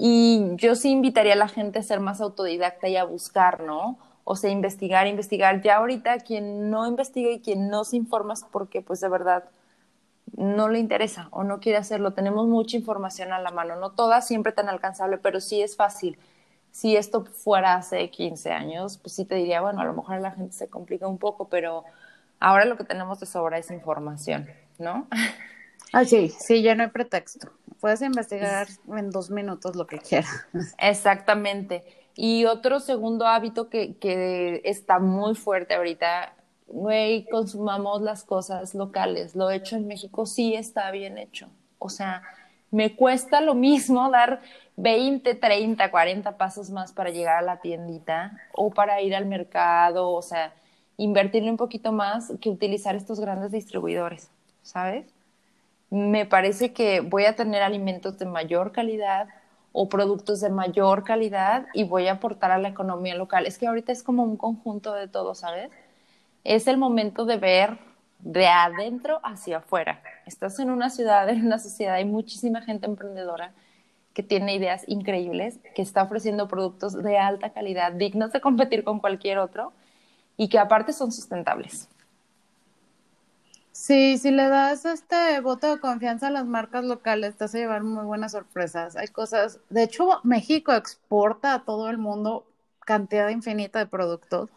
Y yo sí invitaría a la gente a ser más autodidacta y a buscar, ¿no? O sea, investigar, investigar. Ya ahorita quien no investiga y quien no se informa es porque pues de verdad no le interesa o no quiere hacerlo. Tenemos mucha información a la mano, no toda siempre tan alcanzable, pero sí es fácil. Si esto fuera hace 15 años, pues sí te diría, bueno, a lo mejor la gente se complica un poco, pero Ahora lo que tenemos de sobra es información, ¿no? Ah, sí, sí, ya no hay pretexto. Puedes investigar en dos minutos lo que quieras. Exactamente. Y otro segundo hábito que, que está muy fuerte ahorita, güey, consumamos las cosas locales. Lo hecho en México sí está bien hecho. O sea, me cuesta lo mismo dar 20, 30, 40 pasos más para llegar a la tiendita o para ir al mercado, o sea, invertirle un poquito más que utilizar estos grandes distribuidores, ¿sabes? Me parece que voy a tener alimentos de mayor calidad o productos de mayor calidad y voy a aportar a la economía local. Es que ahorita es como un conjunto de todo, ¿sabes? Es el momento de ver de adentro hacia afuera. Estás en una ciudad, en una sociedad, hay muchísima gente emprendedora que tiene ideas increíbles, que está ofreciendo productos de alta calidad, dignos de competir con cualquier otro y que aparte son sustentables. Sí, si le das este voto de confianza a las marcas locales, te vas a llevar muy buenas sorpresas. Hay cosas, de hecho, México exporta a todo el mundo cantidad infinita de productos,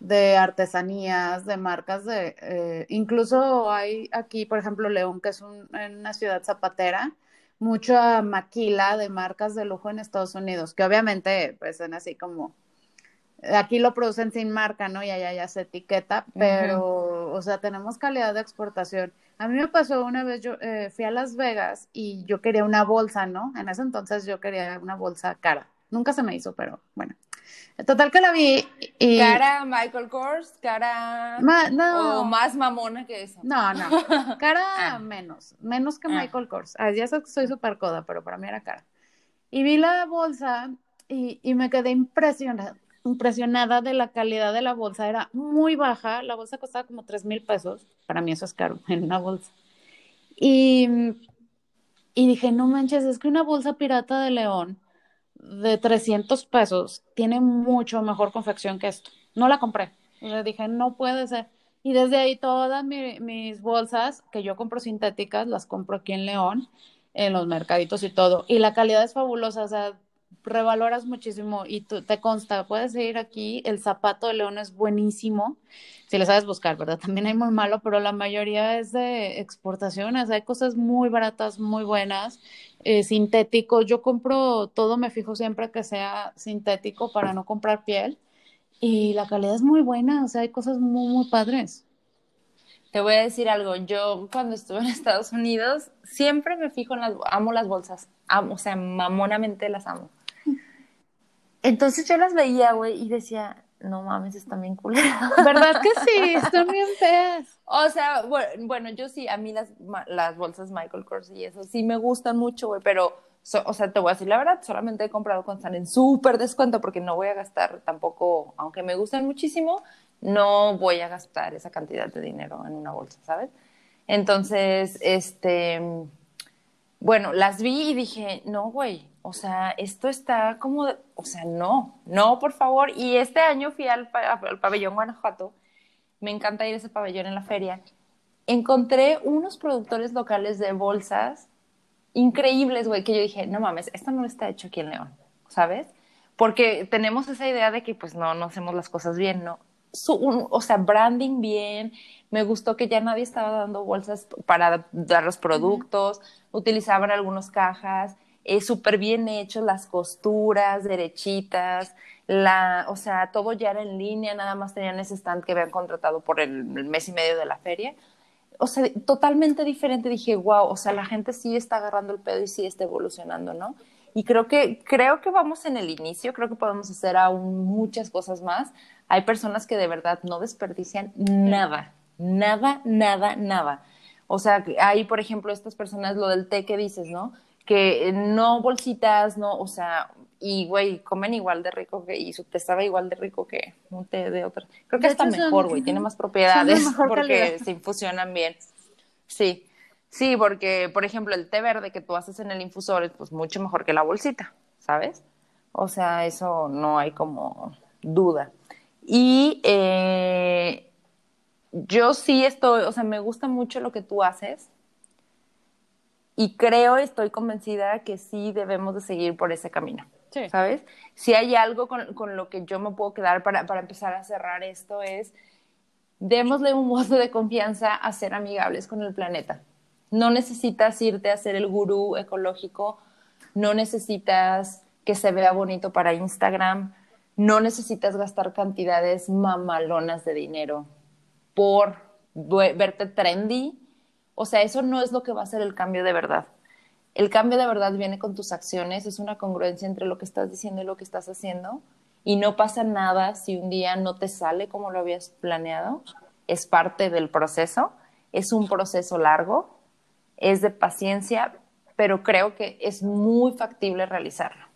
de artesanías, de marcas de, eh, incluso hay aquí, por ejemplo, León, que es una ciudad zapatera, mucha maquila de marcas de lujo en Estados Unidos, que obviamente pues son así como aquí lo producen sin marca, ¿no? Y allá ya se etiqueta, pero, o sea, tenemos calidad de exportación. A mí me pasó una vez, yo eh, fui a Las Vegas y yo quería una bolsa, ¿no? En ese entonces yo quería una bolsa cara. Nunca se me hizo, pero bueno. Total que la vi y... ¿Cara Michael Kors? ¿Cara no. o más mamona que eso? No, no. Cara ah. menos. Menos que ah. Michael Kors. Ah, ya sé que soy súper coda, pero para mí era cara. Y vi la bolsa y, y me quedé impresionada impresionada de la calidad de la bolsa, era muy baja, la bolsa costaba como 3 mil pesos, para mí eso es caro en una bolsa. Y, y dije, no manches, es que una bolsa pirata de León de 300 pesos tiene mucho mejor confección que esto. No la compré. Le dije, no puede ser. Y desde ahí todas mis bolsas que yo compro sintéticas, las compro aquí en León, en los mercaditos y todo. Y la calidad es fabulosa. O sea, revaloras muchísimo y tú, te consta, puedes ir aquí, el zapato de león es buenísimo, si le sabes buscar, ¿verdad? También hay muy malo, pero la mayoría es de exportaciones, hay cosas muy baratas, muy buenas, eh, sintéticos, yo compro todo, me fijo siempre que sea sintético para no comprar piel y la calidad es muy buena, o sea, hay cosas muy, muy padres. Te voy a decir algo, yo cuando estuve en Estados Unidos siempre me fijo en las, amo las bolsas, o sea, mamonamente las amo. Entonces yo las veía, güey, y decía, no mames, están bien culeras. ¿Verdad que sí? Están bien feas. O sea, bueno, yo sí, a mí las, las bolsas Michael Kors y eso sí me gustan mucho, güey, pero, o sea, te voy a decir la verdad, solamente he comprado cuando están en súper descuento porque no voy a gastar tampoco, aunque me gustan muchísimo, no voy a gastar esa cantidad de dinero en una bolsa, ¿sabes? Entonces, este, bueno, las vi y dije, no, güey, o sea, esto está como, o sea, no, no, por favor. Y este año fui al, pabellón Guanajuato, me encanta ir a ese pabellón en la feria. Encontré unos productores locales de bolsas increíbles, güey, que yo dije, no mames, esto no está hecho aquí en León, ¿sabes? Porque tenemos esa idea de que pues no, no hacemos las cosas bien, ¿no? o sea, branding bien, me gustó que ya nadie estaba dando bolsas para dar los productos, utilizaban algunas cajas, eh, súper bien hechos, las costuras derechitas, la, o sea, todo ya era en línea, nada más tenían ese stand que habían contratado por el, mes y medio de la feria. O sea, totalmente diferente. Dije, wow, o sea, la gente sí está agarrando el pedo y sí está evolucionando, ¿no? Y creo que, creo que vamos en el inicio, creo que podemos hacer aún muchas cosas más. Hay personas que de verdad no desperdician nada, nada, nada, nada. O sea, hay, por ejemplo, estas personas, lo del té que dices, ¿no? Que no bolsitas, no, o sea, y güey, comen igual de rico que, y su té estaba igual de rico que un té de otra. Creo que está mejor, güey, tiene más propiedades porque se infusionan bien. Sí, sí, porque, por ejemplo, el té verde que tú haces en el infusor es pues mucho mejor que la bolsita, ¿sabes? O sea, eso no hay como duda. Y eh, yo sí estoy, o sea, me gusta mucho lo que tú haces y creo, estoy convencida que sí debemos de seguir por ese camino. ¿Sabes? Si hay algo con, con, lo que yo me puedo quedar para, para empezar a cerrar esto es, démosle un voto de confianza a ser amigables con el planeta. No necesitas irte a ser el gurú ecológico, no necesitas que se vea bonito para Instagram, no necesitas gastar cantidades mamalonas de dinero por verte trendy o sea, eso no es lo que va a ser el cambio de verdad. El cambio de verdad viene con tus acciones, es una congruencia entre lo que estás diciendo y lo que estás haciendo. Y no pasa nada si un día no te sale como lo habías planeado. Es parte del proceso, es un proceso largo, es de paciencia, pero creo que es muy factible realizarlo.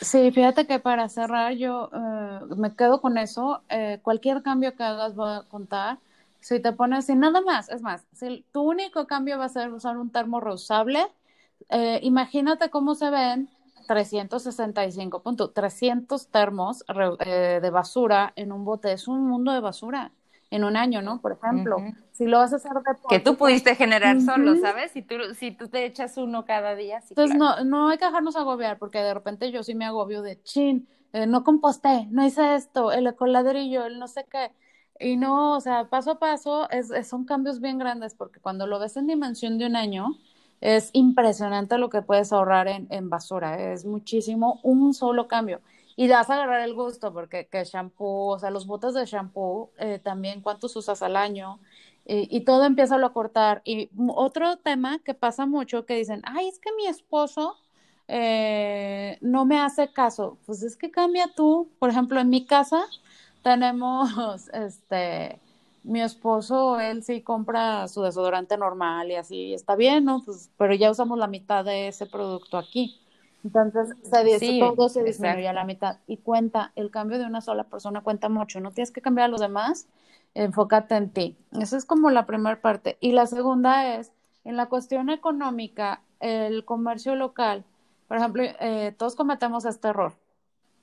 Sí, fíjate que para cerrar yo eh, me quedo con eso. Eh, cualquier cambio que hagas voy a contar si te pones así, nada más, es más, si tu único cambio va a ser usar un termo reusable, eh, imagínate cómo se ven 365 puntos, 300 termos eh, de basura en un bote, es un mundo de basura en un año, ¿no? Por ejemplo, si lo vas a hacer de Que tú pudiste generar solo, ¿sabes? Si tú, si tú te echas uno cada día. Sí, Entonces, no, no hay que dejarnos agobiar, porque de repente yo sí me agobio de chin, eh, no composté, no hice esto, el ecoladrillo, el no sé qué. Y no, o sea, paso a paso es, son cambios bien grandes porque cuando lo ves en dimensión de un año, es impresionante lo que puedes ahorrar en, en basura, ¿eh? es muchísimo un solo cambio. Y vas a agarrar el gusto porque que shampoo, o sea, los botes de shampoo, eh, también cuántos usas al año, y, todo empieza a cortar. Y otro tema que pasa mucho que dicen, ay, es que mi esposo eh, no me hace caso. Pues es que cambia tú. Por ejemplo, en mi casa, tenemos, este, mi esposo, él sí compra su desodorante normal y así, está bien, ¿no? Pues, pero ya usamos la mitad de ese producto aquí. Entonces, se sí, todo se disminuye a la mitad. Y cuenta, el cambio de una sola persona cuenta mucho. No tienes que cambiar a los demás, enfócate en ti. Esa es como la primera parte. Y la segunda es, en la cuestión económica, el comercio local. Por ejemplo, eh, todos cometemos este error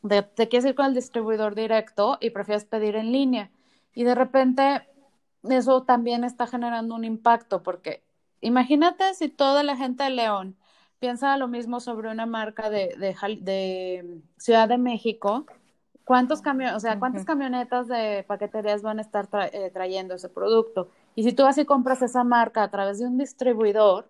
te quieres ir con el distribuidor directo y prefieres pedir en línea. Y de repente eso también está generando un impacto porque imagínate si toda la gente de León piensa lo mismo sobre una marca de, de, de Ciudad de México. ¿Cuántos camiones, o sea, cuántas camionetas de paqueterías van a estar eh, trayendo ese producto? Y si tú vas y compras esa marca a través de un distribuidor,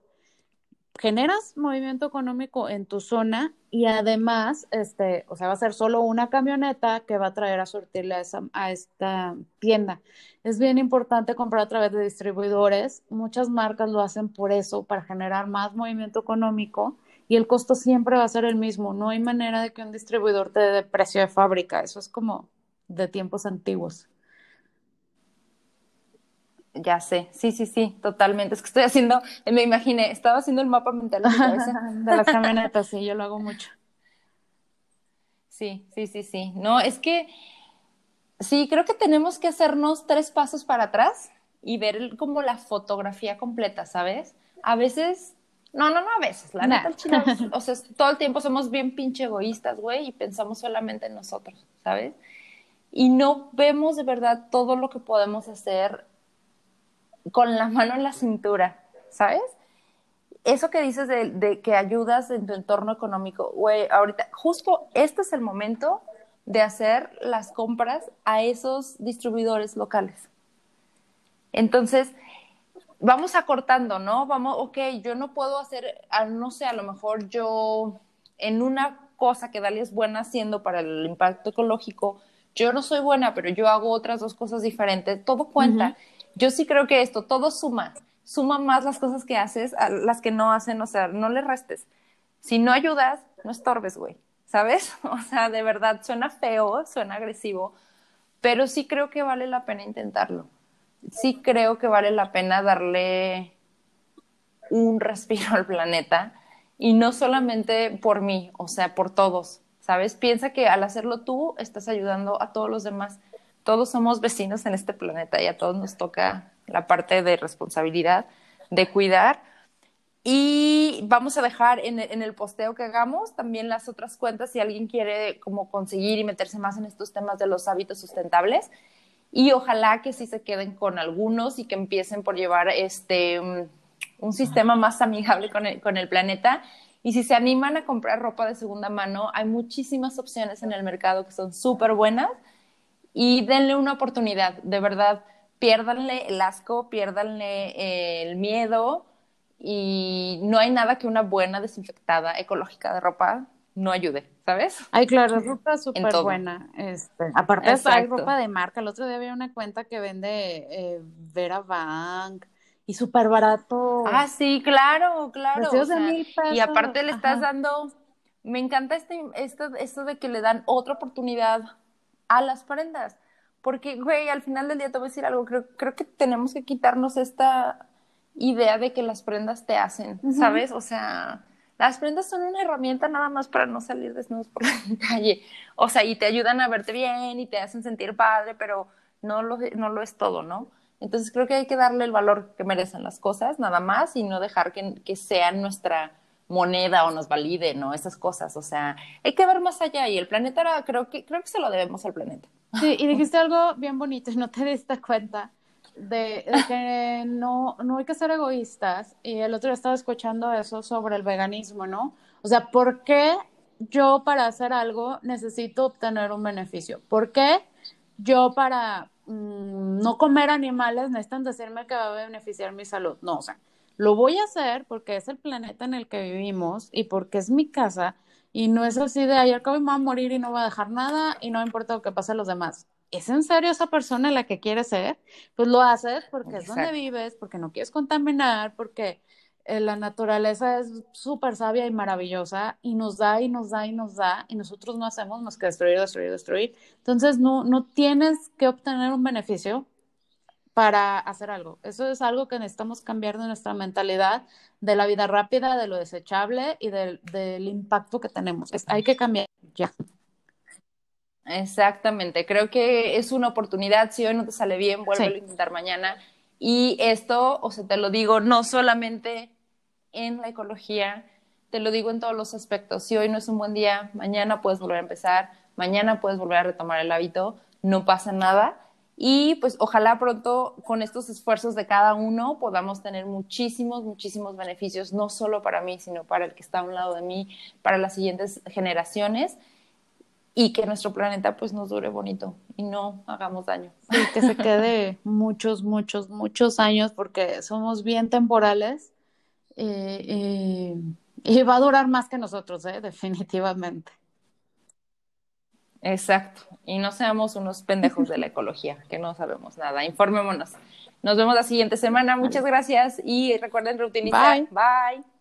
generas movimiento económico en tu zona y además, este, o sea, va a ser solo una camioneta que va a traer a surtirle a, esta tienda. Es bien importante comprar a través de distribuidores. Muchas marcas lo hacen por eso, para generar más movimiento económico y el costo siempre va a ser el mismo. No hay manera de que un distribuidor te dé precio de fábrica. Eso es como de tiempos antiguos. Ya sé, sí, sí, sí, totalmente. Es que estoy haciendo, me imaginé, estaba haciendo el mapa mental de, de las camionetas, sí, yo lo hago mucho. Sí, sí, sí, sí. No, es que sí, creo que tenemos que hacernos tres pasos para atrás y ver como la fotografía completa, ¿sabes? A veces, no, no, no a veces, la neta, chino, o sea, todo el tiempo somos bien pinche egoístas, güey, y pensamos solamente en nosotros, ¿sabes? Y no vemos de verdad todo lo que podemos hacer con la mano en la cintura, ¿sabes? Eso que dices de, que ayudas en tu entorno económico, güey, ahorita, justo este es el momento de hacer las compras a esos distribuidores locales. Entonces, vamos acortando, ¿no? Vamos, ok, yo no puedo hacer, no sé, a lo mejor yo en una cosa que Dalia es buena haciendo para el impacto ecológico, yo no soy buena, pero yo hago otras dos cosas diferentes, todo cuenta yo sí creo que esto, todo suma, suma más las cosas que haces a las que no hacen, o sea, no le restes. Si no ayudas, no estorbes, güey, ¿sabes? O sea, de verdad, suena feo, suena agresivo, pero sí creo que vale la pena intentarlo. Sí creo que vale la pena darle un respiro al planeta y no solamente por mí, o sea, por todos, ¿sabes? Piensa que al hacerlo tú estás ayudando a todos los demás todos somos vecinos en este planeta y a todos nos toca la parte de responsabilidad, de cuidar. Y vamos a dejar en, el posteo que hagamos también las otras cuentas si alguien quiere como conseguir y meterse más en estos temas de los hábitos sustentables. Y ojalá que sí se queden con algunos y que empiecen por llevar este, un sistema más amigable con el, con el planeta. Y si se animan a comprar ropa de segunda mano, hay muchísimas opciones en el mercado que son súper buenas y denle una oportunidad, de verdad, piérdanle el asco, piérdanle eh, el miedo y no hay nada que una buena desinfectada ecológica de ropa no ayude, ¿sabes? Ay, claro, ropa súper buena. Este, aparte hay ropa de marca. El otro día había una cuenta que vende eh, Vera Bank y súper barato. Ah, sí, claro, claro. y aparte le estás dando, me encanta este, esto, esto de que le dan otra oportunidad a las prendas. Porque, güey, al final del día te voy a decir algo, creo, creo que tenemos que quitarnos esta idea de que las prendas te hacen, ¿sabes? O sea, las prendas son una herramienta nada más para no salir desnudos por la calle. O sea, y te ayudan a verte bien y te hacen sentir padre, pero no lo, no lo es todo, ¿no? Entonces creo que hay que darle el valor que merecen las cosas, nada más, y no dejar que, que sean nuestra moneda o nos valide, ¿no? Esas cosas, o sea, hay que ver más allá y el planeta era, creo que, creo que se lo debemos al planeta. Sí, y dijiste algo bien bonito y no te diste cuenta de, que no, no hay que ser egoístas y el otro día estaba escuchando eso sobre el veganismo, ¿no? O sea, ¿por qué yo para hacer algo necesito obtener un beneficio? ¿Por qué yo para mm, no comer animales necesitan decirme que va a beneficiar mi salud? No, o sea, lo voy a hacer porque es el planeta en el que vivimos y porque es mi casa y no es así de ayer acabo me voy a morir y no voy a dejar nada y no importa lo que pase a los demás. ¿Es en serio esa persona la que quieres ser? Pues lo haces porque es donde vives, porque no quieres contaminar, porque eh, la naturaleza es súper sabia y maravillosa y nos da y nos da y nos da y nosotros no hacemos más que destruir, destruir, destruir. Entonces no, no tienes que obtener un beneficio para hacer algo. Eso es algo que necesitamos cambiar de nuestra mentalidad, de la vida rápida, de lo desechable y del, impacto que tenemos. hay que cambiar ya. Exactamente, creo que es una oportunidad, si hoy no te sale bien, vuelve a intentar mañana. Y esto, o sea, te lo digo no solamente en la ecología, te lo digo en todos los aspectos. Si hoy no es un buen día, mañana puedes volver a empezar, mañana puedes volver a retomar el hábito, no pasa nada Y pues ojalá pronto con estos esfuerzos de cada uno podamos tener muchísimos, muchísimos beneficios, no solo para mí, sino para el que está a un lado de mí, para las siguientes generaciones y que nuestro planeta pues nos dure bonito y no hagamos daño. Sí, que se quede muchos, muchos, muchos años porque somos bien temporales y, y va a durar más que nosotros, ¿eh? definitivamente. Exacto. Y no seamos unos pendejos de la ecología, que no sabemos nada. Informémonos. Nos vemos la siguiente semana. Muchas gracias y recuerden reutilizar. Bye. Bye.